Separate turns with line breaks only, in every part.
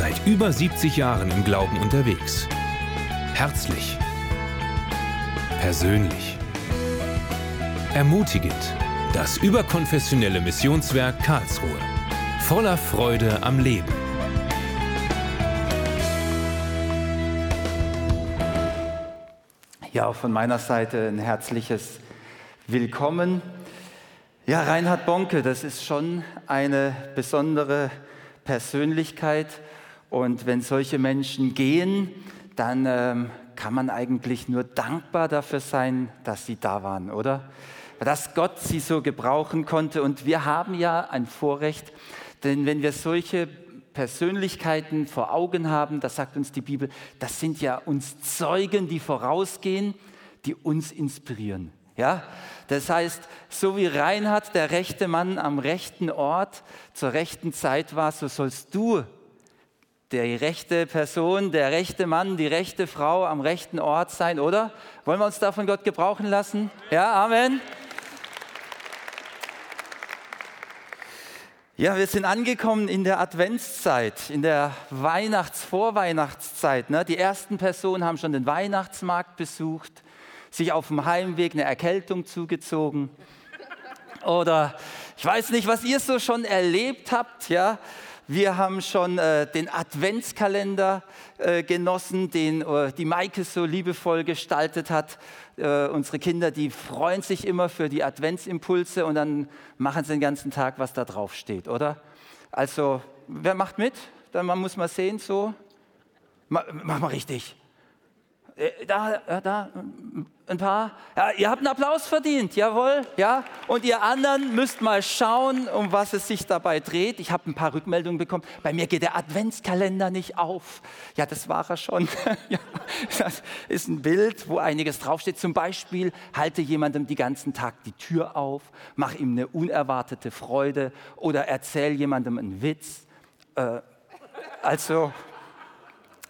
Seit über 70 Jahren im Glauben unterwegs. Herzlich. Persönlich. Ermutigend. Das überkonfessionelle Missionswerk Karlsruhe. Voller Freude am Leben.
Ja, auch von meiner Seite ein herzliches Willkommen. Ja, Reinhard Bonke, das ist schon eine besondere Persönlichkeit. Und wenn solche Menschen gehen, dann ähm, kann man eigentlich nur dankbar dafür sein, dass sie da waren, oder? Dass Gott sie so gebrauchen konnte. Und wir haben ja ein Vorrecht, denn wenn wir solche Persönlichkeiten vor Augen haben, das sagt uns die Bibel, das sind ja uns Zeugen, die vorausgehen, die uns inspirieren. Ja? Das heißt, so wie Reinhard der rechte Mann am rechten Ort zur rechten Zeit war, so sollst du die rechte Person, der rechte Mann, die rechte Frau am rechten Ort sein, oder? Wollen wir uns da von Gott gebrauchen lassen? Ja, Amen. Ja, wir sind angekommen in der Adventszeit, in der Weihnachts-Vorweihnachtszeit. Ne? Die ersten Personen haben schon den Weihnachtsmarkt besucht, sich auf dem Heimweg eine Erkältung zugezogen. Oder ich weiß nicht, was ihr so schon erlebt habt, ja. Wir haben schon äh, den Adventskalender äh, genossen, den äh, die Maike so liebevoll gestaltet hat. Äh, unsere Kinder, die freuen sich immer für die Adventsimpulse und dann machen sie den ganzen Tag, was da drauf steht, oder? Also, wer macht mit? Dann man muss mal sehen, so. Mach, mach mal richtig. Äh, da, da, ein paar. Ja, ihr habt einen Applaus verdient, jawohl. Ja. Und ihr anderen müsst mal schauen, um was es sich dabei dreht. Ich habe ein paar Rückmeldungen bekommen. Bei mir geht der Adventskalender nicht auf. Ja, das war er schon. ja, das ist ein Bild, wo einiges draufsteht. Zum Beispiel, halte jemandem den ganzen Tag die Tür auf, mach ihm eine unerwartete Freude oder erzähl jemandem einen Witz. Äh, also,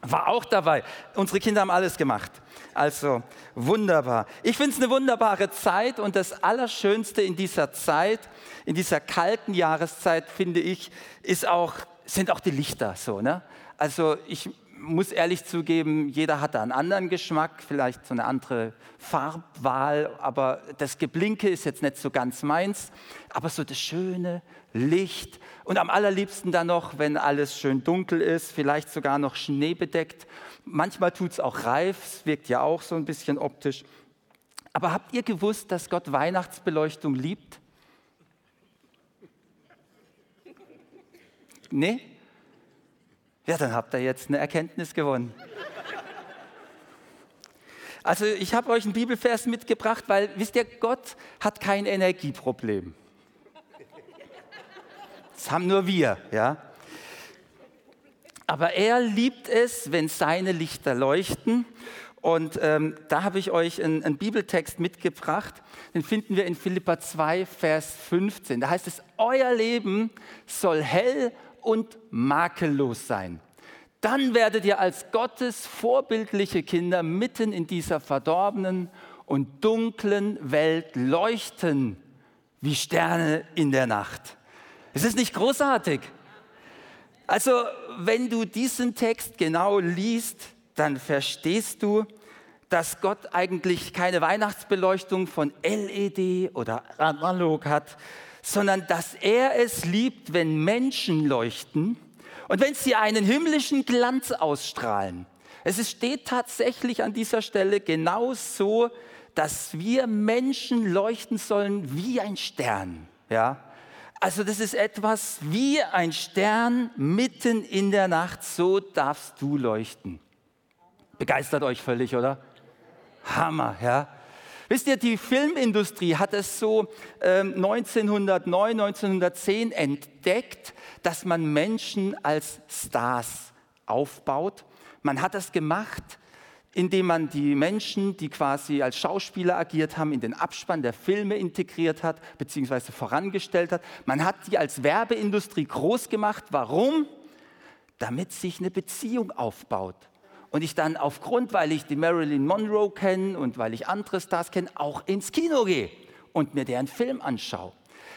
war auch dabei. Unsere Kinder haben alles gemacht. Also wunderbar. Ich finde es eine wunderbare Zeit und das Allerschönste in dieser Zeit, in dieser kalten Jahreszeit, finde ich, ist auch, sind auch die Lichter so. Ne? Also ich muss ehrlich zugeben, jeder hat da einen anderen Geschmack, vielleicht so eine andere Farbwahl, aber das Geblinke ist jetzt nicht so ganz meins. Aber so das schöne Licht und am allerliebsten dann noch, wenn alles schön dunkel ist, vielleicht sogar noch schneebedeckt Manchmal tut es auch reif, es wirkt ja auch so ein bisschen optisch. Aber habt ihr gewusst, dass Gott Weihnachtsbeleuchtung liebt? Nee? Ja, dann habt ihr jetzt eine Erkenntnis gewonnen. Also ich habe euch einen Bibelvers mitgebracht, weil wisst ihr, Gott hat kein Energieproblem. Das haben nur wir, ja. Aber er liebt es, wenn seine Lichter leuchten. Und ähm, da habe ich euch einen, einen, Bibeltext mitgebracht. Den finden wir in Philippa 2, Vers 15. Da heißt es, euer Leben soll hell und makellos sein. Dann werdet ihr als Gottes vorbildliche Kinder mitten in dieser verdorbenen und dunklen Welt leuchten wie Sterne in der Nacht. Es ist nicht großartig. Also wenn du diesen Text genau liest, dann verstehst du, dass Gott eigentlich keine Weihnachtsbeleuchtung von LED oder analog hat, sondern dass er es liebt, wenn Menschen leuchten und wenn sie einen himmlischen Glanz ausstrahlen. Es steht tatsächlich an dieser Stelle genau so, dass wir Menschen leuchten sollen wie ein Stern. Ja? Also das ist etwas wie ein Stern mitten in der Nacht, so darfst du leuchten. Begeistert euch völlig, oder? Hammer, ja. Wisst ihr, die Filmindustrie hat es so äh, 1909, 1910 entdeckt, dass man Menschen als Stars aufbaut. Man hat das gemacht, indem man die Menschen, die quasi als Schauspieler agiert haben, in den Abspann der Filme integriert hat, beziehungsweise vorangestellt hat. Man hat die als Werbeindustrie groß gemacht. Warum? Damit sich eine Beziehung aufbaut. Und ich dann aufgrund, weil ich die Marilyn Monroe kenne und weil ich andere Stars kenne, auch ins Kino gehe und mir deren Film anschaue.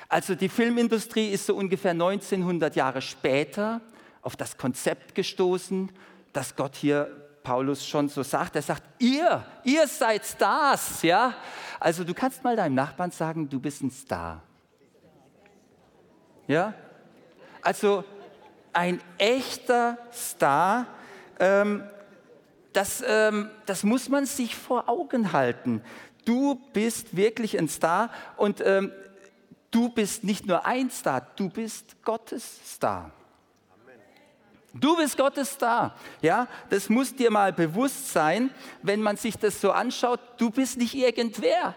Also die Filmindustrie ist so ungefähr 1900 Jahre später auf das Konzept gestoßen, dass Gott hier Paulus schon so sagt. Er sagt, ihr, ihr seid Stars, ja? Also du kannst mal deinem Nachbarn sagen, du bist ein Star. Ja? Also ein echter Star, ähm, das, ähm, das muss man sich vor Augen halten. Du bist wirklich ein Star und ähm, du bist nicht nur ein Star, du bist Gottes Star. Du bist Gottes Star. Ja, das muss dir mal bewusst sein, wenn man sich das so anschaut. Du bist nicht irgendwer.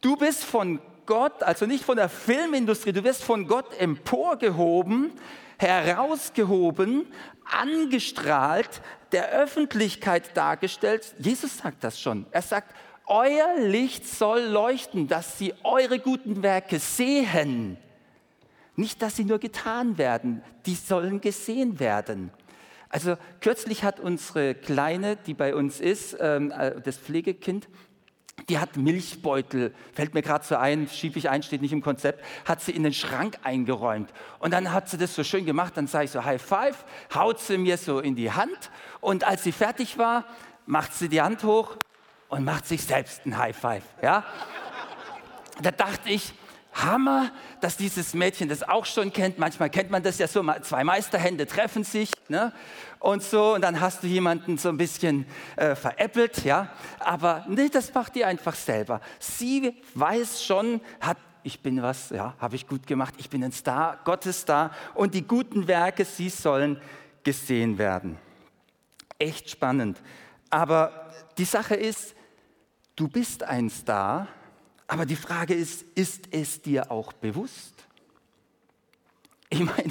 Du bist von Gott, also nicht von der Filmindustrie, du wirst von Gott emporgehoben, herausgehoben, angestrahlt, der Öffentlichkeit dargestellt. Jesus sagt das schon. Er sagt, euer Licht soll leuchten, dass sie eure guten Werke sehen. Nicht, dass sie nur getan werden, die sollen gesehen werden. Also kürzlich hat unsere Kleine, die bei uns ist, ähm, äh, das Pflegekind, die hat Milchbeutel, fällt mir gerade so ein, schiebe ich ein, steht nicht im Konzept, hat sie in den Schrank eingeräumt. Und dann hat sie das so schön gemacht, dann sage ich so High Five, haut sie mir so in die Hand und als sie fertig war, macht sie die Hand hoch und macht sich selbst ein High Five. Ja? Da dachte ich, Hammer, dass dieses Mädchen das auch schon kennt. Manchmal kennt man das ja so, zwei Meisterhände treffen sich ne? Und so und dann hast du jemanden so ein bisschen äh, veräppelt, ja. Aber nee, das macht die einfach selber. Sie weiß schon, hat ich bin was, ja, habe ich gut gemacht, ich bin ein Star, Gottes Star und die guten Werke, sie sollen gesehen werden. Echt spannend. Aber die Sache ist, du bist ein Star, aber die Frage ist, ist es dir auch bewusst? Ich meine,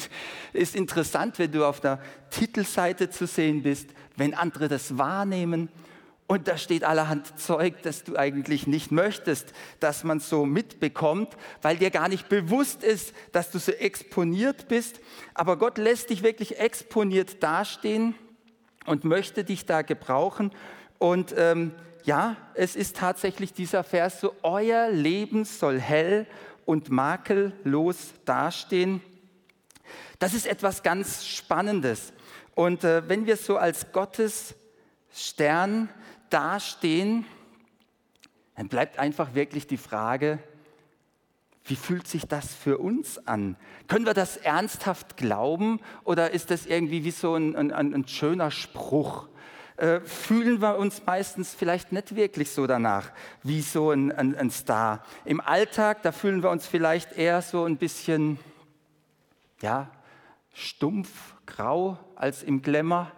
ist interessant, wenn du auf der Titelseite zu sehen bist, wenn andere das wahrnehmen und da steht allerhand Zeug, das du eigentlich nicht möchtest, dass man so mitbekommt, weil dir gar nicht bewusst ist, dass du so exponiert bist. Aber Gott lässt dich wirklich exponiert dastehen und möchte dich da gebrauchen. Und ähm, ja, es ist tatsächlich dieser Vers so, euer Leben soll hell und makellos dastehen. Das ist etwas ganz Spannendes. Und äh, wenn wir so als Gottes Stern dastehen, dann bleibt einfach wirklich die Frage, wie fühlt sich das für uns an? Können wir das ernsthaft glauben oder ist das irgendwie wie so ein, ein, ein schöner Spruch? äh, fühlen wir uns meistens vielleicht nicht wirklich so danach, wie so ein, ein, ein Star. Im Alltag, da fühlen wir uns vielleicht eher so ein bisschen, ja, stumpf, grau als im Glamour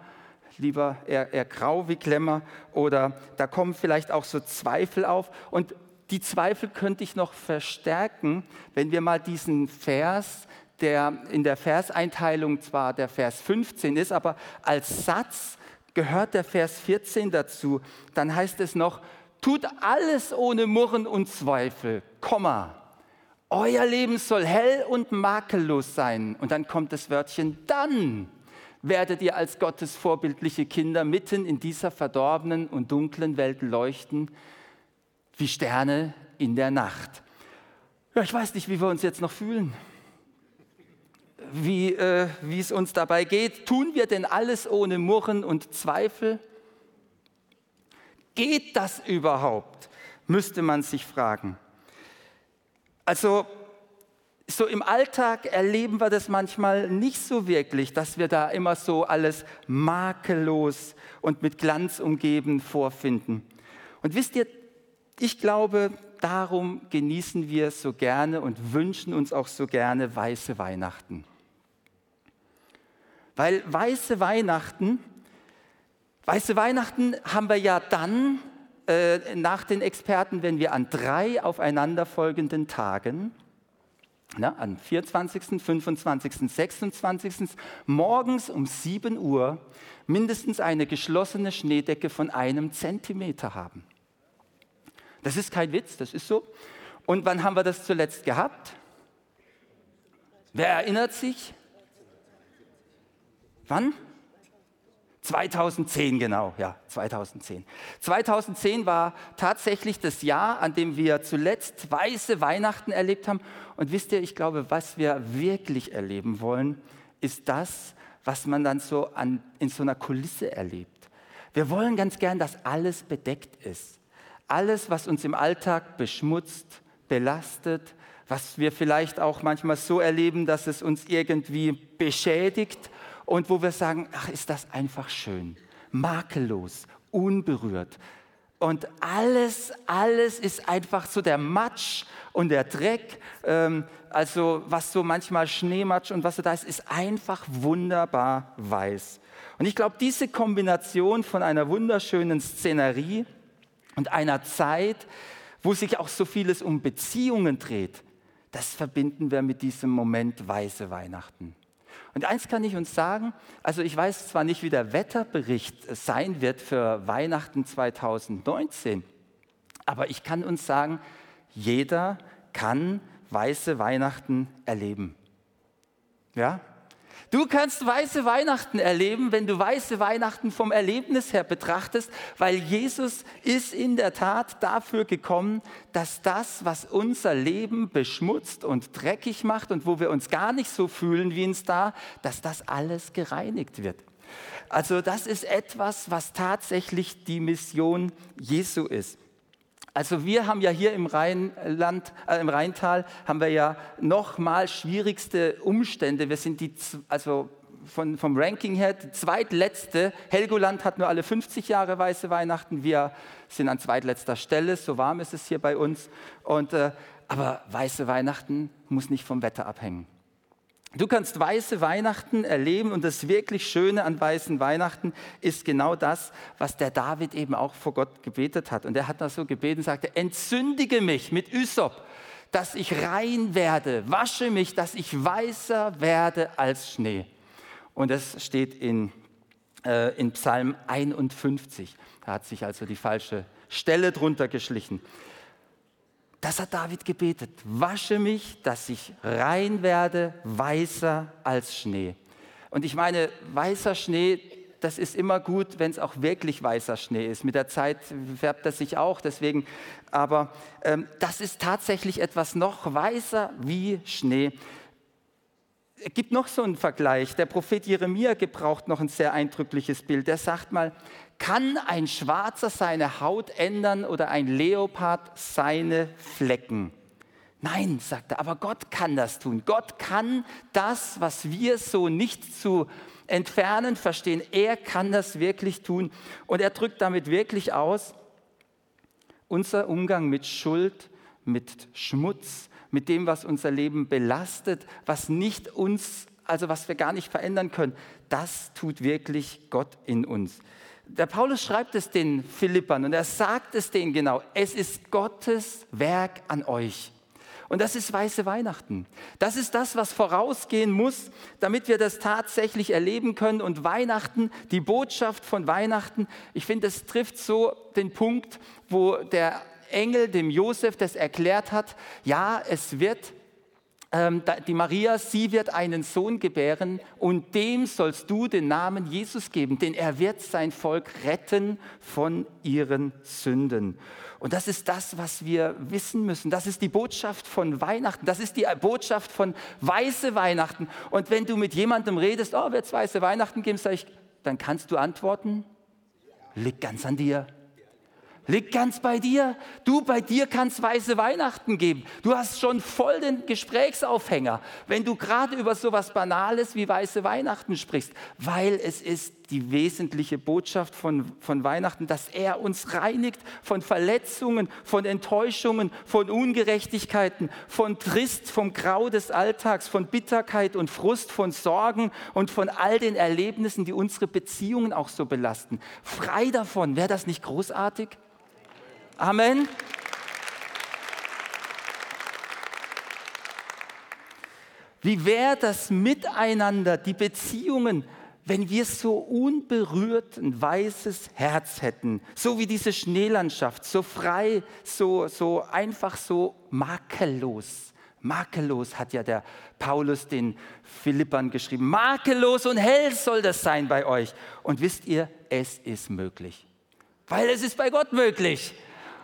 lieber eher, eher, grau wie Glamour oder da kommen vielleicht auch so Zweifel auf und die Zweifel könnte ich noch verstärken, wenn wir mal diesen Vers, der in der Verseinteilung zwar der Vers 15 ist, aber als Satz gehört der Vers 14 dazu. Dann heißt es noch, tut alles ohne Murren und Zweifel, Komma. Euer Leben soll hell und makellos sein. Und dann kommt das Wörtchen dann werdet ihr als Gottes vorbildliche Kinder mitten in dieser verdorbenen und dunklen Welt leuchten wie Sterne in der Nacht. Ja, ich weiß nicht, wie wir uns jetzt noch fühlen wie, äh, wie es uns dabei geht. Tun wir denn alles ohne Murren und Zweifel? Geht das überhaupt? Müsste man sich fragen. Also so im Alltag erleben wir das manchmal nicht so wirklich, dass wir da immer so alles makellos und mit Glanz umgeben vorfinden. Und wisst ihr, ich glaube, darum genießen wir so gerne und wünschen uns auch so gerne weiße Weihnachten. Weil weiße Weihnachten, weiße Weihnachten haben wir ja dann äh, nach den Experten, wenn wir an drei aufeinanderfolgenden Tagen, na, am 24., 25., 26. morgens um 7 Uhr mindestens eine geschlossene Schneedecke von einem Zentimeter haben. Das ist kein Witz, das ist so. Und wann haben wir das zuletzt gehabt? Wer erinnert sich? Wann? 2010 genau, ja, 2010. 2010 war tatsächlich das Jahr, an dem wir zuletzt weiße Weihnachten erlebt haben. Und wisst ihr, ich glaube, was wir wirklich erleben wollen, ist das, was man dann so an, in so einer Kulisse erlebt. Wir wollen ganz gern, dass alles bedeckt ist. Alles, was uns im Alltag beschmutzt, belastet, was wir vielleicht auch manchmal so erleben, dass es uns irgendwie beschädigt und wo wir sagen, ach, ist das einfach schön, makellos, unberührt. Und alles, alles ist einfach so der Matsch und der Dreck, ähm, also was so manchmal Schneematsch und was so da ist, ist einfach wunderbar weiß. Und ich glaube, diese Kombination von einer wunderschönen Szenerie und einer Zeit, wo sich auch so vieles um Beziehungen dreht, das verbinden wir mit diesem Moment weiße Weihnachten. Und eins kann ich uns sagen, also ich weiß zwar nicht, wie der Wetterbericht sein wird für Weihnachten 2019, aber ich kann uns sagen, jeder kann weiße Weihnachten erleben. Ja? Du kannst weiße Weihnachten erleben, wenn du weiße Weihnachten vom Erlebnis her betrachtest, weil Jesus ist in der Tat dafür gekommen, dass das, was unser Leben beschmutzt und dreckig macht und wo wir uns gar nicht so fühlen wie ein Star, dass das alles gereinigt wird. Also das ist etwas, was tatsächlich die Mission Jesu ist. Also wir haben ja hier im Rheinland, äh, im Rheintal haben wir ja noch mal schwierigste Umstände. Wir sind die, also von, vom Ranking her die zweitletzte. Helgoland hat nur alle 50 Jahre weiße Weihnachten. Wir sind an zweitletzter Stelle. So warm ist es hier bei uns. Und, äh, aber weiße Weihnachten muss nicht vom Wetter abhängen. Du kannst weiße Weihnachten erleben und das wirklich Schöne an weißen Weihnachten ist genau das, was der David eben auch vor Gott gebetet hat. Und er hat da so gebeten, sagte, entzündige mich mit Ysop, dass ich rein werde, wasche mich, dass ich weißer werde als Schnee. Und das steht in, äh, in Psalm 51. Da hat sich also die falsche Stelle drunter geschlichen. Das hat David gebetet. Wasche mich, dass ich rein werde, weißer als Schnee. Und ich meine, weißer Schnee, das ist immer gut, wenn es auch wirklich weißer Schnee ist. Mit der Zeit färbt er sich auch, deswegen. Aber ähm, das ist tatsächlich etwas noch weißer wie Schnee. Es gibt noch so einen Vergleich. Der Prophet Jeremia gebraucht noch ein sehr eindrückliches Bild. Er sagt mal, kann ein Schwarzer seine Haut ändern oder ein Leopard seine Flecken? Nein, sagt er, aber Gott kann das tun. Gott kann das, was wir so nicht zu entfernen verstehen. Er kann das wirklich tun. Und er drückt damit wirklich aus, unser Umgang mit Schuld, mit Schmutz, mit dem, was unser Leben belastet, was nicht uns, also was wir gar nicht verändern können, das tut wirklich Gott in uns der Paulus schreibt es den Philippern und er sagt es denen genau, es ist Gottes Werk an euch. Und das ist weiße Weihnachten. Das ist das, was vorausgehen muss, damit wir das tatsächlich erleben können. Und Weihnachten, die Botschaft von Weihnachten, ich finde, es trifft so den Punkt, wo der Engel dem Josef das erklärt hat. Ja, es wird ähm, die Maria, sie wird einen Sohn gebären und dem sollst du den Namen Jesus geben, denn er wird sein Volk retten von ihren Sünden. Und das ist das, was wir wissen müssen. Das ist die Botschaft von Weihnachten. Das ist die Botschaft von weiße Weihnachten. Und wenn du mit jemandem redest, oh, wird es weiße Weihnachten geben, sag ich, dann kannst du antworten, liegt ganz an dir. Liegt ganz bei dir. Du, bei dir kann es weiße Weihnachten geben. Du hast schon voll den Gesprächsaufhänger, wenn du gerade über so etwas Banales wie weiße Weihnachten sprichst, weil es ist die wesentliche Botschaft von, von Weihnachten, dass er uns reinigt von Verletzungen, von Enttäuschungen, von Ungerechtigkeiten, von Trist, vom Grau des Alltags, von Bitterkeit und Frust, von Sorgen und von all den Erlebnissen, die unsere Beziehungen auch so belasten. Frei davon, wäre das nicht großartig? Amen. Wie wäre das Miteinander, die Beziehungen, wenn wir so unberührt ein weißes Herz hätten, so wie diese Schneelandschaft, so frei, so, so einfach, so makellos. Makellos hat ja der Paulus den Philippern geschrieben. Makellos und hell soll das sein bei euch. Und wisst ihr, es ist möglich. Weil es ist bei Gott möglich.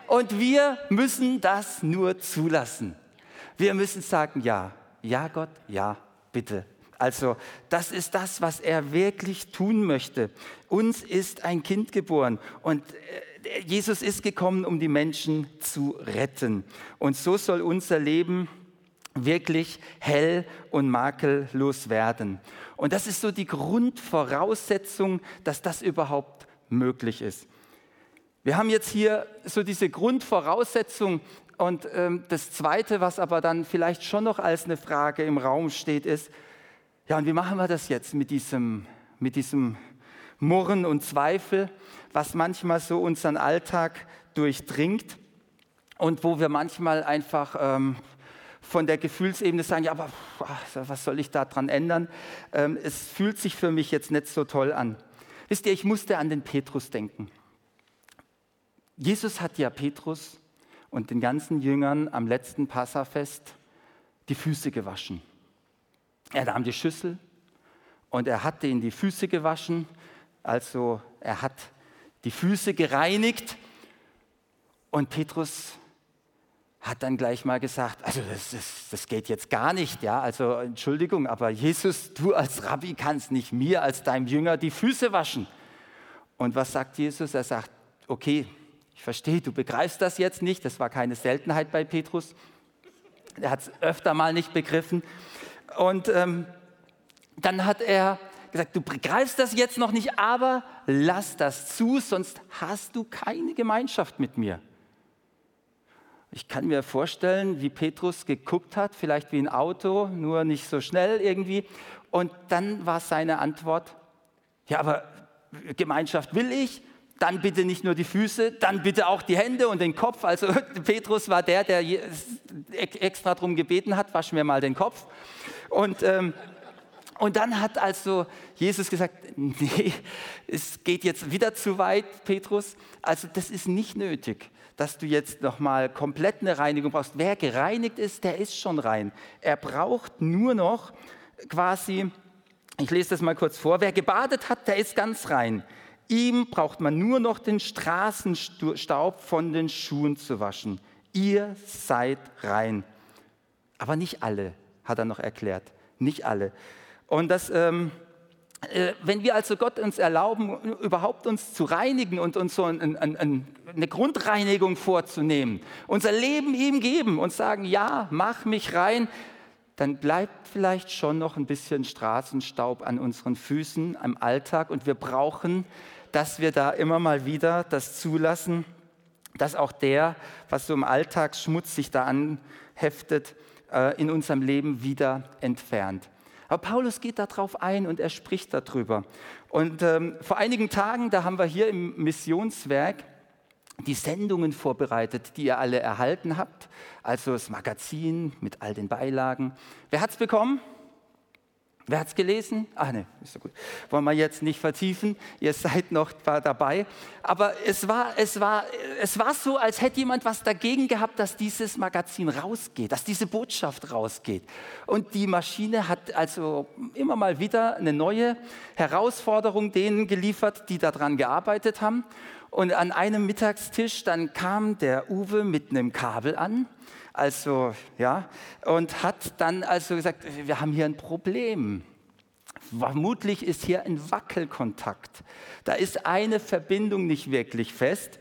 Und wir müssen das nur zulassen. Wir müssen sagen, ja, ja Gott, ja, bitte. Also das ist das, was er wirklich tun möchte. Uns ist ein Kind geboren und äh, Jesus ist gekommen, um die Menschen zu retten. Und so soll unser Leben wirklich hell und makellos werden. Und das ist so die Grundvoraussetzung, dass das überhaupt möglich ist. Wir haben jetzt hier so diese Grundvoraussetzung und ähm, das Zweite, was aber dann vielleicht schon noch als eine Frage im Raum steht, ist, ja, und wie machen wir das jetzt mit diesem, mit diesem Murren und Zweifel, was manchmal so unseren Alltag durchdringt und wo wir manchmal einfach ähm, von der Gefühlsebene sagen, ja, aber was soll ich daran ändern? Ähm, es fühlt sich für mich jetzt nicht so toll an. Wisst ihr, ich musste an den Petrus denken. Jesus hat ja Petrus und den ganzen Jüngern am letzten Passafest die Füße gewaschen. Er nahm die Schüssel und er hat ihnen die Füße gewaschen, also er hat die Füße gereinigt und Petrus hat dann gleich mal gesagt, also das, das, das, geht jetzt gar nicht, ja, also Entschuldigung, aber Jesus, du als Rabbi kannst nicht mir als deinem Jünger die Füße waschen. Und was sagt Jesus? Er sagt, okay, ich verstehe, du begreifst das jetzt nicht. Das war keine Seltenheit bei Petrus. Er hat es öfter mal nicht begriffen. Und ähm, dann hat er gesagt, du begreifst das jetzt noch nicht, aber lass das zu, sonst hast du keine Gemeinschaft mit mir. Ich kann mir vorstellen, wie Petrus geguckt hat, vielleicht wie ein Auto, nur nicht so schnell irgendwie. Und dann war seine Antwort, ja, aber Gemeinschaft will ich, dann bitte nicht nur die Füße, dann bitte auch die Hände und den Kopf. Also Petrus war der, der extra darum gebeten hat, wasch mir mal den Kopf. Und, ähm, und dann hat also Jesus gesagt, nee, es geht jetzt wieder zu weit, Petrus. Also das ist nicht nötig, dass du jetzt nochmal komplett eine Reinigung brauchst. Wer gereinigt ist, der ist schon rein. Er braucht nur noch quasi, ich lese das mal kurz vor, wer gebadet hat, der ist ganz rein. Ihm braucht man nur noch den Straßenstaub von den Schuhen zu waschen. Ihr seid rein. Aber nicht alle, hat er noch erklärt. Nicht alle. Und das, ähm, äh, wenn wir also Gott uns erlauben, überhaupt uns zu reinigen und uns so ein, ein, ein, eine Grundreinigung vorzunehmen, unser Leben ihm geben und sagen, ja, mach mich rein, dann bleibt vielleicht schon noch ein bisschen Straßenstaub an unseren Füßen am Alltag und wir brauchen dass wir da immer mal wieder das zulassen, dass auch der, was so im Alltagsschmutz sich da anheftet, äh, in unserem Leben wieder entfernt. Aber Paulus geht darauf ein und er spricht darüber. Und ähm, vor einigen Tagen, da haben wir hier im Missionswerk die Sendungen vorbereitet, die ihr alle erhalten habt. Also das Magazin mit all den Beilagen. Wer hat es bekommen? Wer hat es gelesen? Ach ne, ist so gut. Wollen wir jetzt nicht vertiefen. Ihr seid noch dabei. Aber es war, es, war, es war so, als hätte jemand was dagegen gehabt, dass dieses Magazin rausgeht, dass diese Botschaft rausgeht. Und die Maschine hat also immer mal wieder eine neue Herausforderung denen geliefert, die daran gearbeitet haben. Und an einem Mittagstisch, dann kam der Uwe mit einem Kabel an also, ja, und hat dann also gesagt, wir haben hier ein Problem. Vermutlich ist hier ein Wackelkontakt. Da ist eine Verbindung nicht wirklich fest.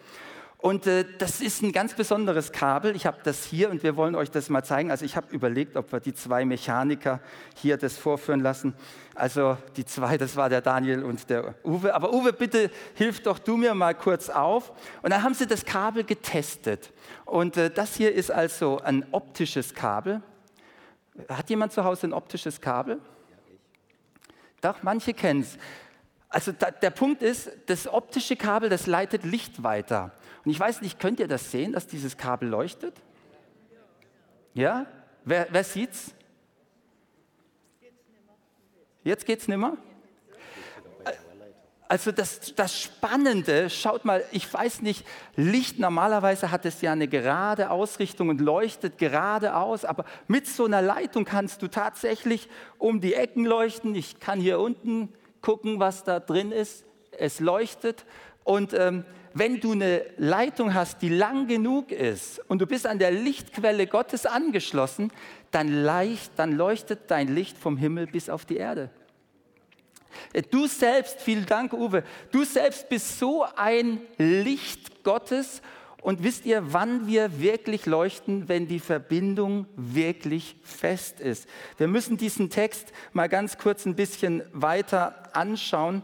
Und äh, das ist ein ganz besonderes Kabel. Ich habe das hier und wir wollen euch das mal zeigen. Also ich habe überlegt, ob wir die zwei Mechaniker hier das vorführen lassen. Also die zwei, das war der Daniel und der Uwe. Aber Uwe, bitte hilf doch du mir mal kurz auf. Und dann haben sie das Kabel getestet. Und äh, das hier ist also ein optisches Kabel. Hat jemand zu Hause ein optisches Kabel? Doch, manche kennen es. Also da, der Punkt ist, das optische Kabel, das leitet Licht weiter. Und ich weiß nicht, könnt ihr das sehen, dass dieses Kabel leuchtet? Ja? Wer, wer sieht's? Jetzt geht's nimmer? Also das, das Spannende, schaut mal, ich weiß nicht, Licht normalerweise hat es ja eine gerade Ausrichtung und leuchtet geradeaus, aber mit so einer Leitung kannst du tatsächlich um die Ecken leuchten. Ich kann hier unten gucken, was da drin ist. Es leuchtet und ähm, wenn du eine Leitung hast, die lang genug ist und du bist an der Lichtquelle Gottes angeschlossen, dann, leicht, dann leuchtet dein Licht vom Himmel bis auf die Erde. Du selbst, vielen Dank, Uwe, du selbst bist so ein Licht Gottes. Und wisst ihr, wann wir wirklich leuchten, wenn die Verbindung wirklich fest ist? Wir müssen diesen Text mal ganz kurz ein bisschen weiter anschauen,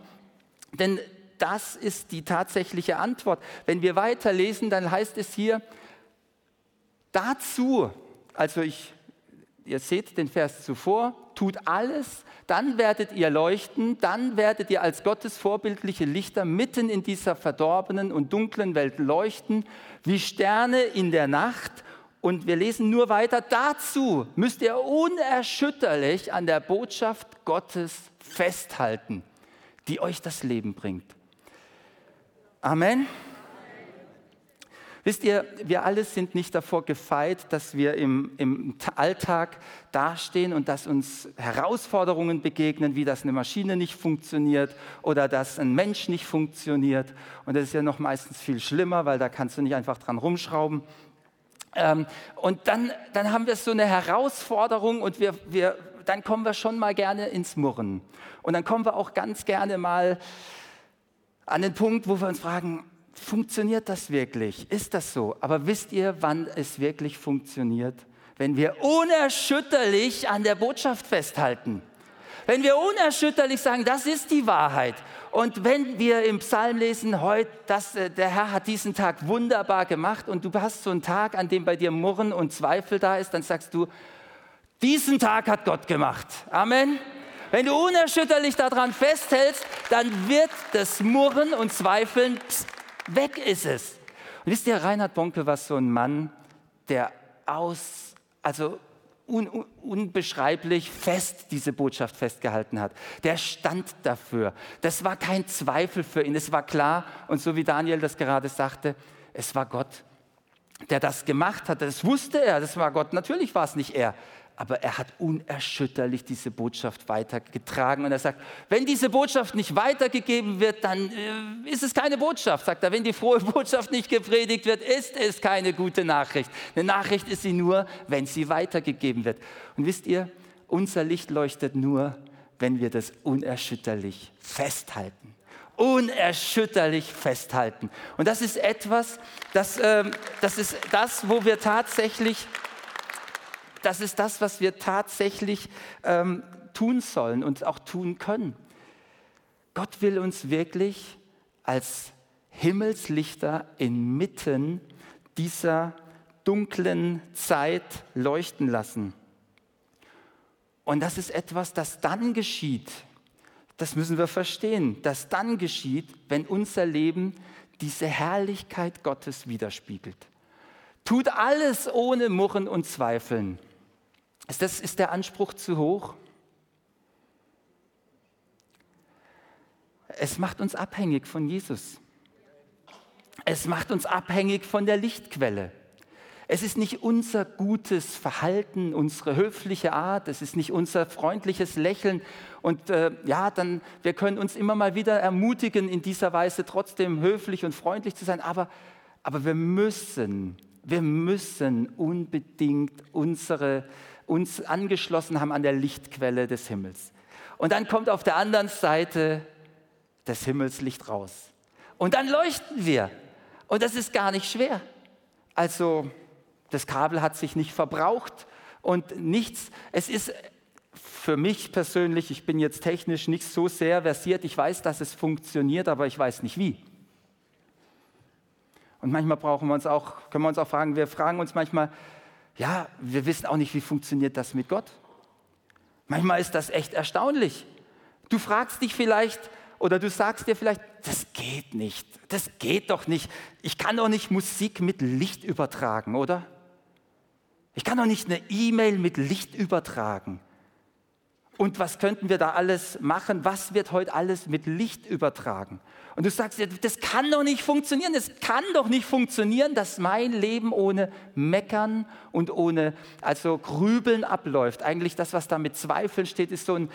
denn das ist die tatsächliche Antwort. Wenn wir weiterlesen, dann heißt es hier, dazu, also ich, ihr seht den Vers zuvor, tut alles, dann werdet ihr leuchten, dann werdet ihr als Gottes vorbildliche Lichter mitten in dieser verdorbenen und dunklen Welt leuchten, wie Sterne in der Nacht. Und wir lesen nur weiter, dazu müsst ihr unerschütterlich an der Botschaft Gottes festhalten, die euch das Leben bringt. Amen. Wisst ihr, wir alle sind nicht davor gefeit, dass wir im, im Alltag dastehen und dass uns Herausforderungen begegnen, wie dass eine Maschine nicht funktioniert oder dass ein Mensch nicht funktioniert. Und das ist ja noch meistens viel schlimmer, weil da kannst du nicht einfach dran rumschrauben. Ähm, und dann, dann haben wir so eine Herausforderung und wir, wir, dann kommen wir schon mal gerne ins Murren. Und dann kommen wir auch ganz gerne mal an den Punkt, wo wir uns fragen, funktioniert das wirklich? Ist das so? Aber wisst ihr, wann es wirklich funktioniert? Wenn wir unerschütterlich an der Botschaft festhalten. Wenn wir unerschütterlich sagen, das ist die Wahrheit. Und wenn wir im Psalm lesen, heute, dass äh, der Herr hat diesen Tag wunderbar gemacht und du hast so einen Tag, an dem bei dir Murren und Zweifel da ist, dann sagst du, diesen Tag hat Gott gemacht. Amen. Wenn du unerschütterlich daran festhältst, dann wird das Murren und Zweifeln pst, Weg ist es. Und wisst ihr, Reinhard Bonke war so ein Mann, der aus, also un, un, unbeschreiblich fest diese Botschaft festgehalten hat. Der stand dafür. Das war kein Zweifel für ihn. Es war klar. Und so wie Daniel das gerade sagte, es war Gott, der das gemacht hat. Das wusste er. Das war Gott. Natürlich war es nicht er aber er hat unerschütterlich diese Botschaft weitergetragen. Und er sagt, wenn diese Botschaft nicht weitergegeben wird, dann äh, ist es keine Botschaft, sagt er. Wenn die frohe Botschaft nicht gepredigt wird, ist es keine gute Nachricht. Eine Nachricht ist sie nur, wenn sie weitergegeben wird. Und wisst ihr, unser Licht leuchtet nur, wenn wir das unerschütterlich festhalten unerschütterlich festhalten. Und das ist etwas, das, äh, das ist das, wo wir tatsächlich das ist das, was wir tatsächlich ähm, tun sollen und auch tun können. Gott will uns wirklich als Himmelslichter inmitten dieser dunklen Zeit leuchten lassen. Und das ist etwas, das dann geschieht. Das müssen wir verstehen, das dann geschieht, wenn unser Leben diese Herrlichkeit Gottes widerspiegelt. Tut alles ohne Murren und Zweifeln. Ist, das, ist der Anspruch zu hoch? Es macht uns abhängig von Jesus. Es macht uns abhängig von der Lichtquelle. Es ist nicht unser gutes Verhalten, unsere höfliche Art, es ist nicht unser freundliches Lächeln. Und äh, ja, dann, wir können uns immer mal wieder ermutigen, in dieser Weise trotzdem höflich und freundlich zu sein. Aber, aber wir müssen, wir müssen unbedingt unsere uns angeschlossen haben an der Lichtquelle des Himmels. Und dann kommt auf der anderen Seite des Himmels Licht raus. Und dann leuchten wir. Und das ist gar nicht schwer. Also das Kabel hat sich nicht verbraucht und nichts. Es ist für mich persönlich, ich bin jetzt technisch nicht so sehr versiert, ich weiß, dass es funktioniert, aber ich weiß nicht wie. Und manchmal brauchen wir uns auch, können wir uns auch fragen, wir fragen uns manchmal, ja, wir wissen auch nicht, wie funktioniert das mit Gott. Manchmal ist das echt erstaunlich. Du fragst dich vielleicht oder du sagst dir vielleicht, das geht nicht, das geht doch nicht. Ich kann doch nicht Musik mit Licht übertragen, oder? Ich kann doch nicht eine E-Mail mit Licht übertragen. Und was könnten wir da alles machen? Was wird heute alles mit Licht übertragen? Und du sagst das kann doch nicht funktionieren. Es kann doch nicht funktionieren, dass mein Leben ohne Meckern und ohne also Grübeln abläuft. Eigentlich das, was da mit Zweifeln steht, ist so ein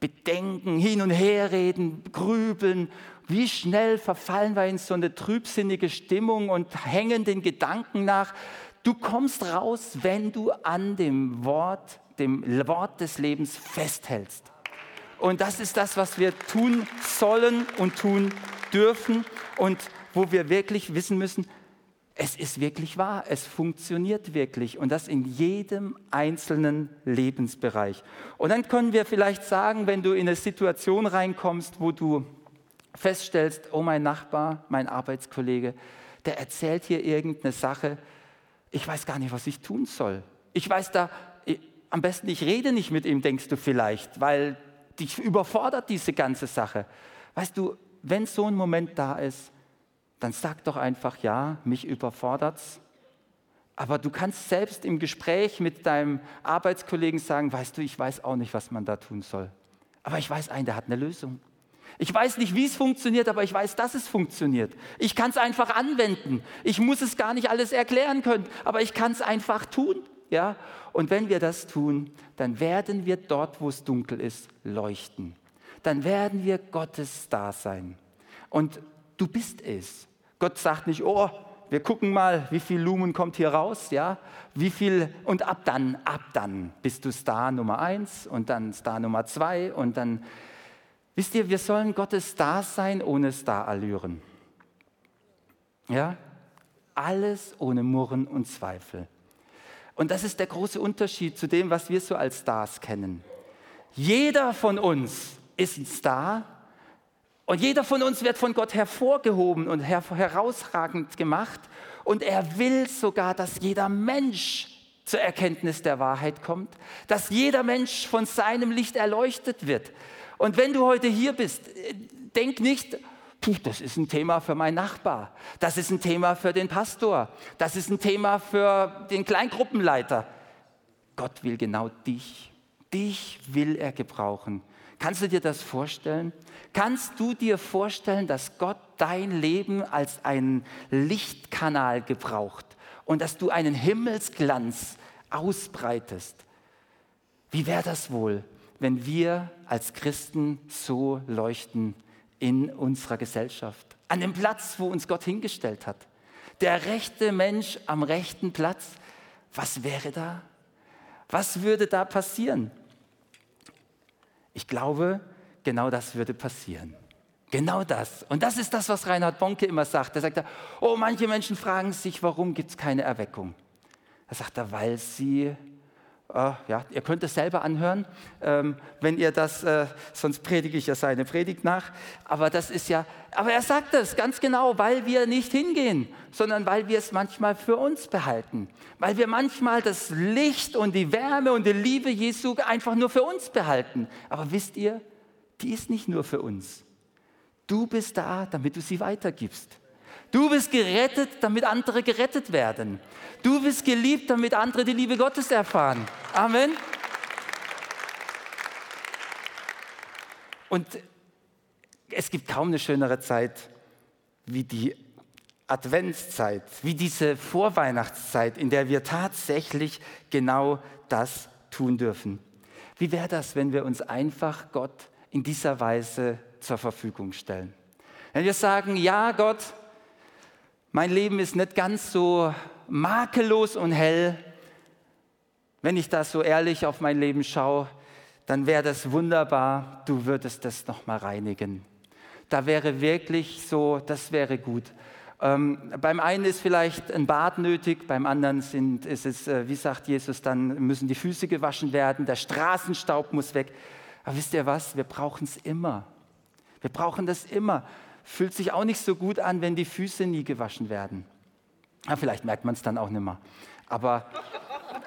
Bedenken, hin und her reden, grübeln. wie schnell verfallen wir in so eine trübsinnige Stimmung und hängen den Gedanken nach. Du kommst raus, wenn du an dem Wort, dem Wort des Lebens festhältst. Und das ist das, was wir tun sollen und tun dürfen und wo wir wirklich wissen müssen, es ist wirklich wahr, es funktioniert wirklich und das in jedem einzelnen Lebensbereich. Und dann können wir vielleicht sagen, wenn du in eine Situation reinkommst, wo du feststellst, oh mein Nachbar, mein Arbeitskollege, der erzählt hier irgendeine Sache, ich weiß gar nicht, was ich tun soll. Ich weiß da, am besten ich rede nicht mit ihm, denkst du vielleicht, weil dich überfordert diese ganze Sache. Weißt du, wenn so ein Moment da ist, dann sag doch einfach, ja, mich überfordert's. Aber du kannst selbst im Gespräch mit deinem Arbeitskollegen sagen, weißt du, ich weiß auch nicht, was man da tun soll. Aber ich weiß einen, der hat eine Lösung. Ich weiß nicht, wie es funktioniert, aber ich weiß, dass es funktioniert. Ich kann es einfach anwenden. Ich muss es gar nicht alles erklären können, aber ich kann es einfach tun. Ja? Und wenn wir das tun, dann werden wir dort, wo es dunkel ist, leuchten. Dann werden wir Gottes Dasein. Und du bist es. Gott sagt nicht, oh, wir gucken mal, wie viel Lumen kommt hier raus, ja? Wie viel und ab dann, ab dann bist du Star Nummer eins und dann Star Nummer zwei und dann wisst ihr, wir sollen Gottes Star sein ohne Starallüren. Ja? Alles ohne Murren und Zweifel. Und das ist der große Unterschied zu dem, was wir so als Stars kennen. Jeder von uns ist ein Star, und jeder von uns wird von Gott hervorgehoben und her herausragend gemacht. Und er will sogar, dass jeder Mensch zur Erkenntnis der Wahrheit kommt, dass jeder Mensch von seinem Licht erleuchtet wird. Und wenn du heute hier bist, denk nicht, puh, das ist ein Thema für meinen Nachbar, das ist ein Thema für den Pastor, das ist ein Thema für den Kleingruppenleiter. Gott will genau dich. Dich will er gebrauchen. Kannst du dir das vorstellen? Kannst du dir vorstellen, dass Gott dein Leben als einen Lichtkanal gebraucht und dass du einen Himmelsglanz ausbreitest? Wie wäre das wohl, wenn wir als Christen so leuchten in unserer Gesellschaft, an dem Platz, wo uns Gott hingestellt hat? Der rechte Mensch am rechten Platz, was wäre da? Was würde da passieren? Ich glaube, genau das würde passieren. Genau das. Und das ist das, was Reinhard Bonke immer sagt. Er sagt, oh, manche Menschen fragen sich, warum gibt es keine Erweckung? Er sagt, weil sie Uh, ja, ihr könnt es selber anhören, ähm, wenn ihr das, äh, sonst predige ich ja seine Predigt nach. Aber das ist ja, aber er sagt es ganz genau, weil wir nicht hingehen, sondern weil wir es manchmal für uns behalten. Weil wir manchmal das Licht und die Wärme und die Liebe Jesu einfach nur für uns behalten. Aber wisst ihr, die ist nicht nur für uns. Du bist da, damit du sie weitergibst. Du bist gerettet, damit andere gerettet werden. Du bist geliebt, damit andere die Liebe Gottes erfahren. Amen. Und es gibt kaum eine schönere Zeit wie die Adventszeit, wie diese Vorweihnachtszeit, in der wir tatsächlich genau das tun dürfen. Wie wäre das, wenn wir uns einfach Gott in dieser Weise zur Verfügung stellen? Wenn wir sagen, ja Gott, mein Leben ist nicht ganz so makellos und hell. Wenn ich da so ehrlich auf mein Leben schaue, dann wäre das wunderbar, du würdest das nochmal reinigen. Da wäre wirklich so, das wäre gut. Ähm, beim einen ist vielleicht ein Bad nötig, beim anderen sind, ist es, äh, wie sagt Jesus, dann müssen die Füße gewaschen werden, der Straßenstaub muss weg. Aber wisst ihr was, wir brauchen es immer. Wir brauchen das immer fühlt sich auch nicht so gut an, wenn die Füße nie gewaschen werden. Ja, vielleicht merkt man es dann auch nicht mehr. Aber,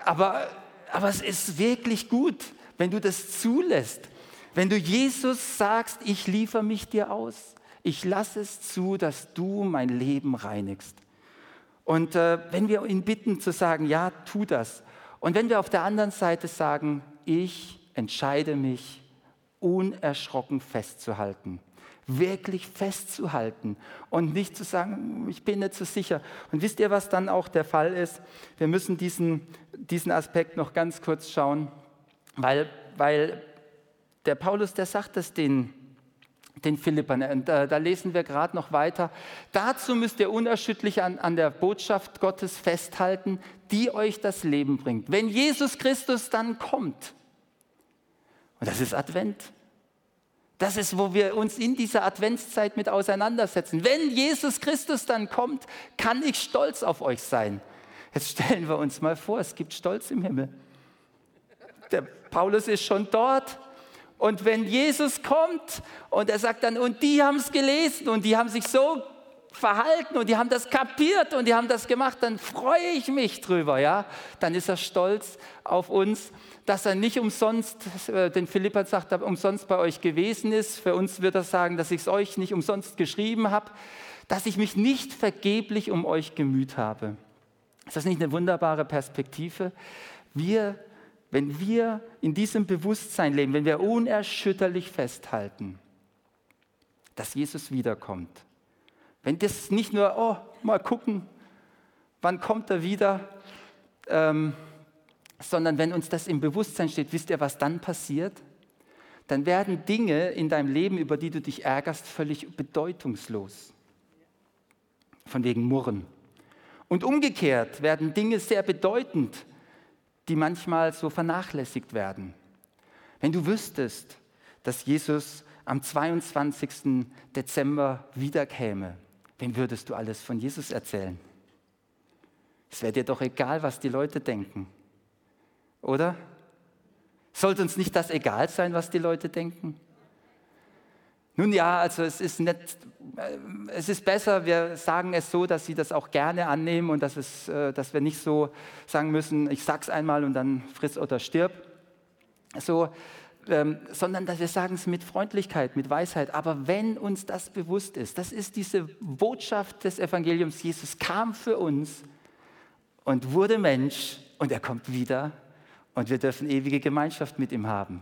aber, aber es ist wirklich gut, wenn du das zulässt. Wenn du Jesus sagst, ich liefere mich dir aus. Ich lasse es zu, dass du mein Leben reinigst. Und äh, wenn wir ihn bitten zu sagen, ja, tu das. Und wenn wir auf der anderen Seite sagen, ich entscheide mich, unerschrocken festzuhalten wirklich festzuhalten und nicht zu sagen, ich bin nicht so sicher. Und wisst ihr, was dann auch der Fall ist? Wir müssen diesen, diesen Aspekt noch ganz kurz schauen, weil, weil der Paulus, der sagt es den den Philippern. Und da, da lesen wir gerade noch weiter. Dazu müsst ihr unerschütterlich an, an der Botschaft Gottes festhalten, die euch das Leben bringt. Wenn Jesus Christus dann kommt, und das ist Advent, das ist, wo wir uns in dieser Adventszeit mit auseinandersetzen. Wenn Jesus Christus dann kommt, kann ich stolz auf euch sein. Jetzt stellen wir uns mal vor, es gibt Stolz im Himmel. Der Paulus ist schon dort. Und wenn Jesus kommt und er sagt dann, und die haben es gelesen und die haben sich so verhalten und die haben das kapiert und die haben das gemacht, dann freue ich mich drüber, ja. Dann ist er stolz auf uns, dass er nicht umsonst, äh, den Philippa sagt, umsonst bei euch gewesen ist. Für uns wird er sagen, dass ich es euch nicht umsonst geschrieben habe, dass ich mich nicht vergeblich um euch gemüht habe. Ist das nicht eine wunderbare Perspektive? Wir, wenn wir in diesem Bewusstsein leben, wenn wir unerschütterlich festhalten, dass Jesus wiederkommt, wenn das nicht nur, oh, mal gucken, wann kommt er wieder, ähm, sondern wenn uns das im Bewusstsein steht, wisst ihr, was dann passiert? Dann werden Dinge in deinem Leben, über die du dich ärgerst, völlig bedeutungslos. Von wegen Murren. Und umgekehrt werden Dinge sehr bedeutend, die manchmal so vernachlässigt werden. Wenn du wüsstest, dass Jesus am 22. Dezember wiederkäme, Wem würdest du alles von Jesus erzählen? Es wäre dir doch egal, was die Leute denken. Oder? Sollte uns nicht das egal sein, was die Leute denken? Nun ja, also es ist, nicht, äh, es ist besser, wir sagen es so, dass sie das auch gerne annehmen und dass, es, äh, dass wir nicht so sagen müssen, ich sag's einmal und dann friss oder stirb. So, ähm, sondern dass wir sagen es mit Freundlichkeit, mit Weisheit. Aber wenn uns das bewusst ist, das ist diese Botschaft des Evangeliums, Jesus kam für uns und wurde Mensch und er kommt wieder und wir dürfen ewige Gemeinschaft mit ihm haben.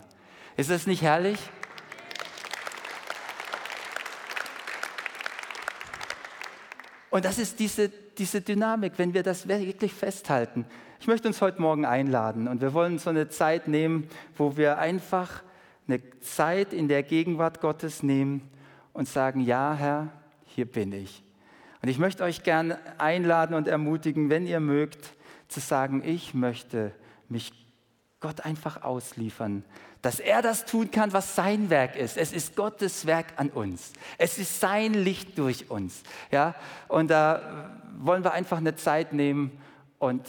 Ist das nicht herrlich? Und das ist diese, diese Dynamik, wenn wir das wirklich festhalten. Ich möchte uns heute Morgen einladen und wir wollen so eine Zeit nehmen, wo wir einfach eine Zeit in der Gegenwart Gottes nehmen und sagen, ja Herr, hier bin ich. Und ich möchte euch gerne einladen und ermutigen, wenn ihr mögt, zu sagen, ich möchte mich Gott einfach ausliefern, dass er das tun kann, was sein Werk ist. Es ist Gottes Werk an uns. Es ist sein Licht durch uns. Ja? Und da wollen wir einfach eine Zeit nehmen und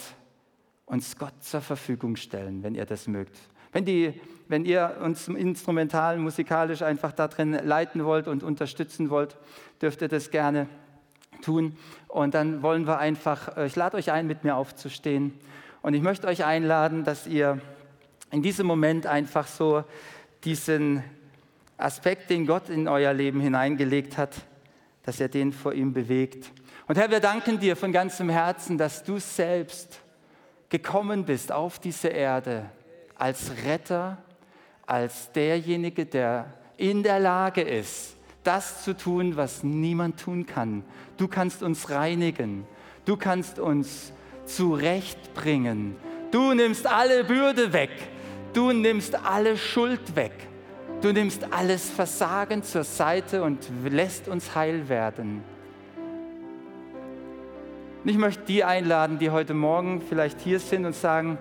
uns Gott zur Verfügung stellen, wenn ihr das mögt. Wenn, die, wenn ihr uns instrumental, musikalisch einfach darin leiten wollt und unterstützen wollt, dürft ihr das gerne tun. Und dann wollen wir einfach, äh, ich lade euch ein, mit mir aufzustehen. Und ich möchte euch einladen, dass ihr in diesem Moment einfach so diesen Aspekt, den Gott in euer Leben hineingelegt hat, dass ihr den vor ihm bewegt. Und Herr, wir danken dir von ganzem Herzen, dass du selbst gekommen bist auf diese Erde als Retter, als derjenige, der in der Lage ist, das zu tun, was niemand tun kann. Du kannst uns reinigen, du kannst uns zurechtbringen, du nimmst alle Bürde weg, du nimmst alle Schuld weg, du nimmst alles Versagen zur Seite und lässt uns heil werden. Und ich möchte die einladen, die heute Morgen vielleicht hier sind und sagen,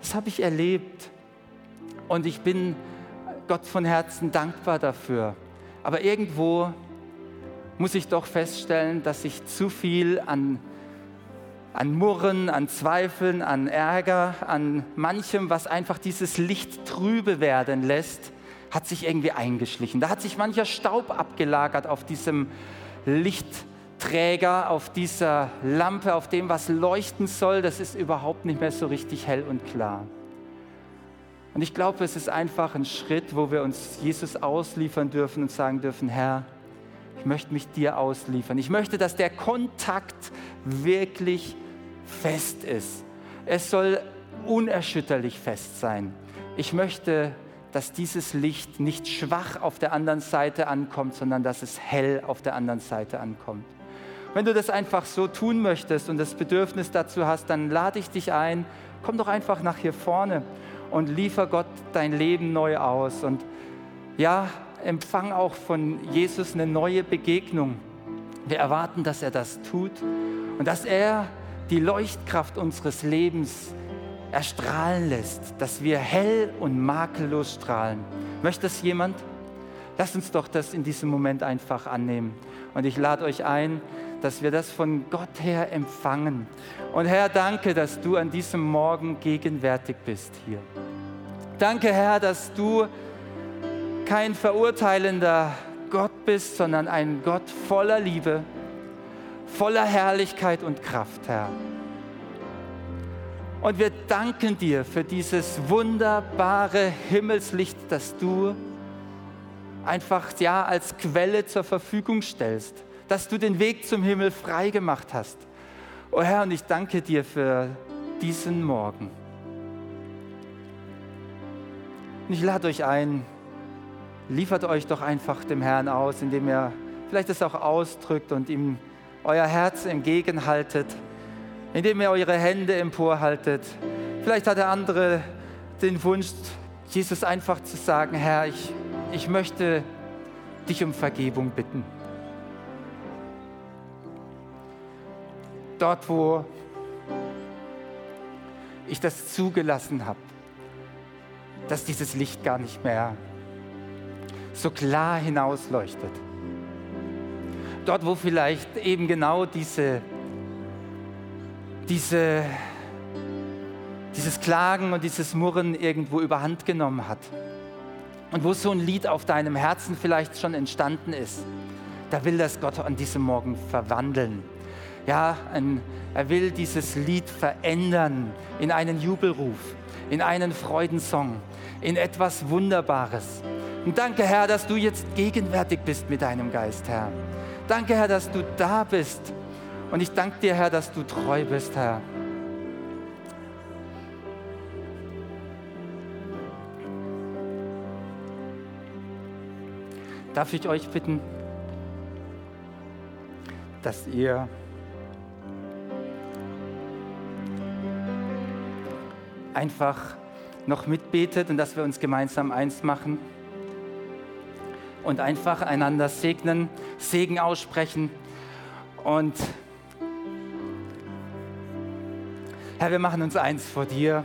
das habe ich erlebt und ich bin Gott von Herzen dankbar dafür. Aber irgendwo muss ich doch feststellen, dass ich zu viel an, an Murren, an Zweifeln, an Ärger, an manchem, was einfach dieses Licht trübe werden lässt, hat sich irgendwie eingeschlichen. Da hat sich mancher Staub abgelagert auf diesem Licht Träger auf dieser Lampe, auf dem, was leuchten soll, das ist überhaupt nicht mehr so richtig hell und klar. Und ich glaube, es ist einfach ein Schritt, wo wir uns Jesus ausliefern dürfen und sagen dürfen, Herr, ich möchte mich dir ausliefern. Ich möchte, dass der Kontakt wirklich fest ist. Es soll unerschütterlich fest sein. Ich möchte, dass dieses Licht nicht schwach auf der anderen Seite ankommt, sondern dass es hell auf der anderen Seite ankommt. Wenn du das einfach so tun möchtest und das Bedürfnis dazu hast, dann lade ich dich ein, komm doch einfach nach hier vorne und liefer Gott dein Leben neu aus. Und ja, empfang auch von Jesus eine neue Begegnung. Wir erwarten, dass er das tut und dass er die Leuchtkraft unseres Lebens erstrahlen lässt, dass wir hell und makellos strahlen. Möchte das jemand? Lasst uns doch das in diesem Moment einfach annehmen. Und ich lade euch ein, dass wir das von Gott her empfangen. Und Herr, danke, dass du an diesem Morgen gegenwärtig bist hier. Danke, Herr, dass du kein verurteilender Gott bist, sondern ein Gott voller Liebe, voller Herrlichkeit und Kraft, Herr. Und wir danken dir für dieses wunderbare Himmelslicht, das du einfach ja als Quelle zur Verfügung stellst, dass du den Weg zum Himmel frei gemacht hast. Oh Herr, und ich danke dir für diesen Morgen. Und ich lade euch ein, liefert euch doch einfach dem Herrn aus, indem ihr vielleicht es auch ausdrückt und ihm euer Herz entgegenhaltet, indem ihr eure Hände emporhaltet. Vielleicht hat der andere den Wunsch, Jesus einfach zu sagen, Herr, ich, ich möchte dich um Vergebung bitten. Dort, wo ich das zugelassen habe, dass dieses Licht gar nicht mehr so klar hinausleuchtet. Dort, wo vielleicht eben genau diese, diese, dieses Klagen und dieses Murren irgendwo überhand genommen hat. Und wo so ein Lied auf deinem Herzen vielleicht schon entstanden ist, da will das Gott an diesem Morgen verwandeln. Ja, ein, er will dieses Lied verändern in einen Jubelruf, in einen Freudensong, in etwas Wunderbares. Und danke, Herr, dass du jetzt gegenwärtig bist mit deinem Geist, Herr. Danke, Herr, dass du da bist. Und ich danke dir, Herr, dass du treu bist, Herr. Darf ich euch bitten, dass ihr einfach noch mitbetet und dass wir uns gemeinsam eins machen und einfach einander segnen, Segen aussprechen. Und Herr, wir machen uns eins vor dir.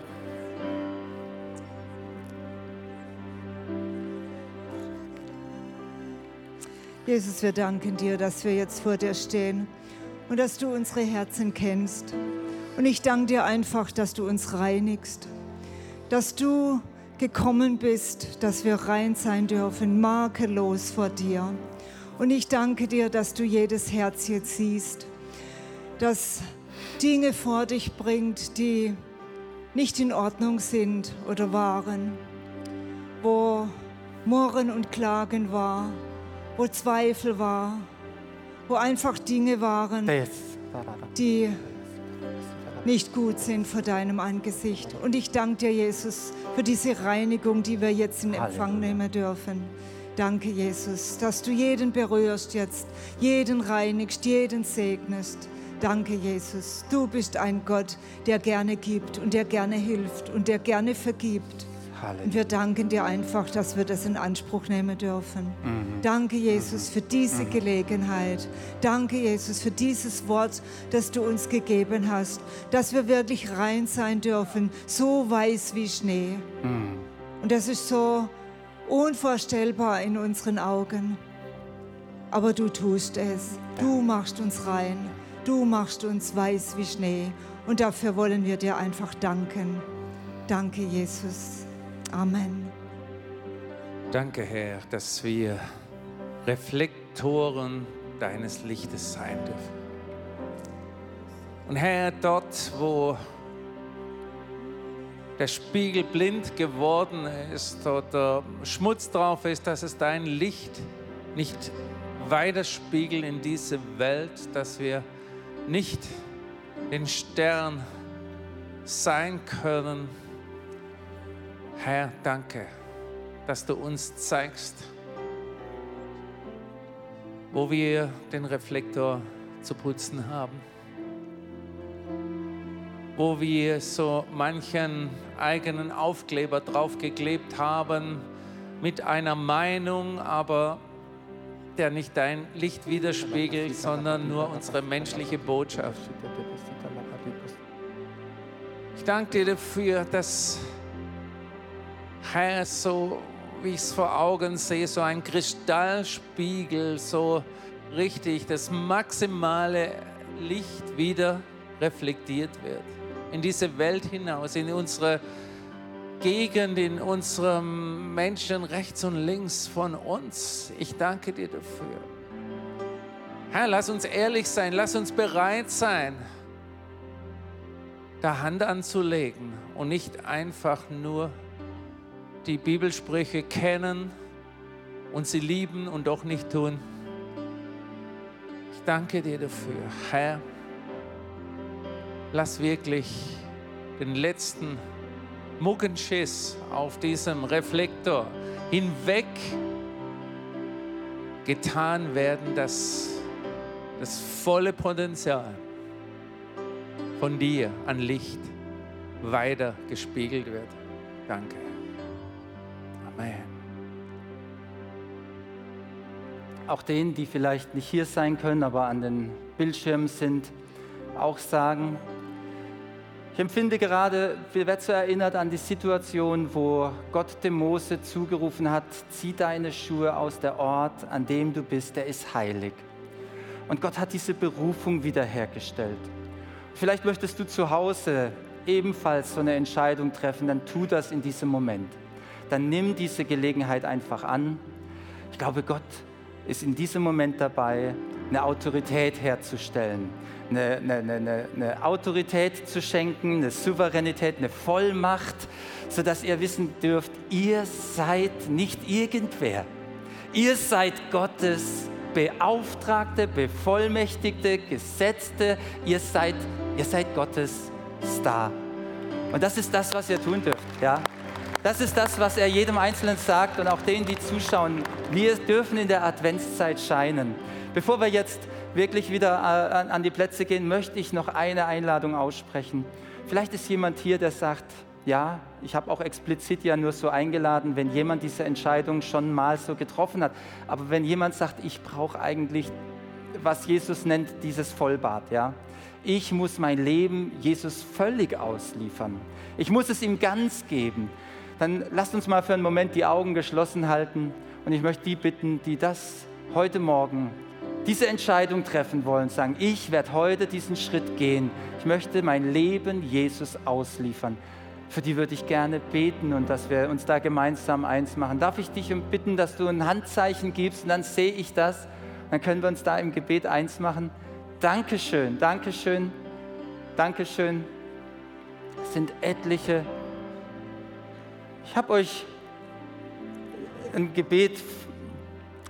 Jesus, wir danken dir, dass wir jetzt vor dir stehen und dass du unsere Herzen kennst. Und ich danke dir einfach, dass du uns reinigst, dass du gekommen bist, dass wir rein sein dürfen, makellos vor dir. Und ich danke dir, dass du jedes Herz jetzt siehst, das Dinge vor dich bringt, die nicht in Ordnung sind oder waren, wo Murren und Klagen war, wo Zweifel war, wo einfach Dinge waren, die nicht gut sind vor deinem Angesicht. Und ich danke dir, Jesus, für diese Reinigung, die wir jetzt in Empfang nehmen dürfen. Danke, Jesus, dass du jeden berührst jetzt, jeden reinigst, jeden segnest. Danke, Jesus. Du bist ein Gott, der gerne gibt und der gerne hilft und der gerne vergibt. Halleluja. Und wir danken dir einfach, dass wir das in Anspruch nehmen dürfen. Mhm. Danke, Jesus, für diese mhm. Gelegenheit. Danke, Jesus, für dieses Wort, das du uns gegeben hast, dass wir wirklich rein sein dürfen, so weiß wie Schnee. Mhm. Und das ist so unvorstellbar in unseren Augen. Aber du tust es. Du machst uns rein. Du machst uns weiß wie Schnee. Und dafür wollen wir dir einfach danken. Danke, Jesus. Amen.
Danke, Herr, dass wir Reflektoren deines Lichtes sein dürfen. Und Herr, dort, wo der Spiegel blind geworden ist oder Schmutz drauf ist, dass es dein Licht nicht weiterspiegelt in diese Welt, dass wir nicht den Stern sein können, Herr, danke, dass du uns zeigst, wo wir den Reflektor zu putzen haben, wo wir so manchen eigenen Aufkleber draufgeklebt haben, mit einer Meinung, aber der nicht dein Licht widerspiegelt, sondern nur unsere menschliche Botschaft. Ich danke dir dafür, dass Herr, so wie ich es vor Augen sehe, so ein Kristallspiegel, so richtig das maximale Licht wieder reflektiert wird. In diese Welt hinaus, in unsere Gegend, in unserem Menschen rechts und links von uns. Ich danke dir dafür. Herr, lass uns ehrlich sein, lass uns bereit sein, da Hand anzulegen und nicht einfach nur die Bibelsprüche kennen und sie lieben und doch nicht tun. Ich danke dir dafür, Herr. Lass wirklich den letzten Muggenschiss auf diesem Reflektor hinweg getan werden, dass das volle Potenzial von dir an Licht weiter gespiegelt wird. Danke. Amen.
Auch denen, die vielleicht nicht hier sein können, aber an den Bildschirmen sind, auch sagen, ich empfinde gerade, wir werden so erinnert an die Situation, wo Gott dem Mose zugerufen hat, zieh deine Schuhe aus der Ort, an dem du bist, der ist heilig. Und Gott hat diese Berufung wiederhergestellt. Vielleicht möchtest du zu Hause ebenfalls so eine Entscheidung treffen, dann tu das in diesem Moment. Dann nimm diese Gelegenheit einfach an. Ich glaube, Gott ist in diesem Moment dabei, eine Autorität herzustellen, eine, eine, eine, eine, Autorität zu schenken, eine Souveränität, eine Vollmacht, sodass ihr wissen dürft, ihr seid nicht irgendwer. Ihr seid Gottes Beauftragte, Bevollmächtigte, Gesetzte. Ihr seid, ihr seid Gottes Star. Und das ist das, was ihr tun dürft. Ja? Das ist das, was er jedem Einzelnen sagt und auch denen, die zuschauen. Wir dürfen in der Adventszeit scheinen. Bevor wir jetzt wirklich wieder äh, an die Plätze gehen, möchte ich noch eine Einladung aussprechen. Vielleicht ist jemand hier, der sagt, ja, ich habe auch explizit ja nur so eingeladen, wenn jemand diese Entscheidung schon mal so getroffen hat. Aber wenn jemand sagt, ich brauche eigentlich, was Jesus nennt, dieses Vollbad, ja. Ich muss mein Leben Jesus völlig ausliefern. Ich muss es ihm ganz geben. Dann lasst uns mal für einen Moment die Augen geschlossen halten. Und ich möchte die bitten, die das heute Morgen diese Entscheidung treffen wollen, sagen, ich werde heute diesen Schritt gehen. Ich möchte mein Leben Jesus ausliefern für die würde ich gerne beten und dass wir uns da gemeinsam eins machen. Darf ich dich bitten, dass du ein Handzeichen gibst und dann sehe ich das. Dann können wir uns da im Gebet eins machen. Dankeschön, Dankeschön, Dankeschön. Es sind etliche. Ich habe euch ein Gebet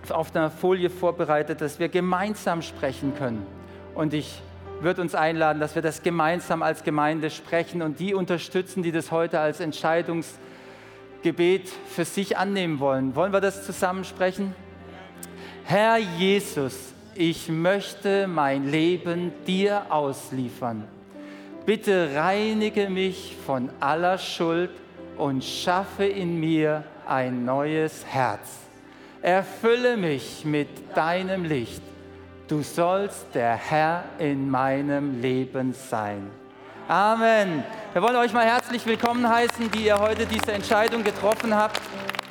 auf einer Folie vorbereitet, dass wir gemeinsam sprechen können. Und ich wird uns einladen, dass wir das gemeinsam als Gemeinde sprechen und die unterstützen, die das heute als Entscheidungsgebet für sich annehmen wollen. Wollen wir das zusammen sprechen? Herr Jesus, ich möchte mein Leben dir ausliefern. Bitte reinige mich von aller Schuld und schaffe in mir ein neues Herz. Erfülle mich mit deinem Licht du sollst der Herr in meinem Leben sein. Amen. Wir wollen euch mal herzlich willkommen heißen, die ihr heute diese Entscheidung getroffen habt.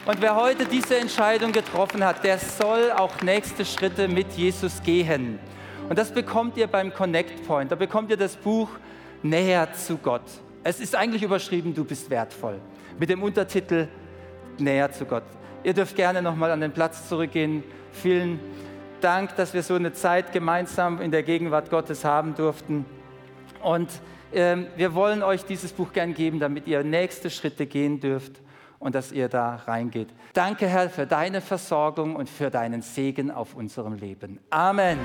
Und wer heute diese Entscheidung getroffen hat, der soll auch nächste Schritte mit Jesus gehen. Und das bekommt ihr beim Connect Point. Da bekommt ihr das Buch Näher zu Gott. Es ist eigentlich überschrieben, du bist wertvoll. Mit dem Untertitel Näher zu Gott. Ihr dürft gerne nochmal an den Platz zurückgehen. Vielen Dank. Dass wir so eine Zeit gemeinsam in der Gegenwart Gottes haben durften. Und ähm, wir wollen euch dieses Buch gern geben, damit ihr nächste Schritte gehen dürft und dass ihr da reingeht. Danke, Herr, für deine Versorgung und für deinen Segen auf unserem Leben. Amen.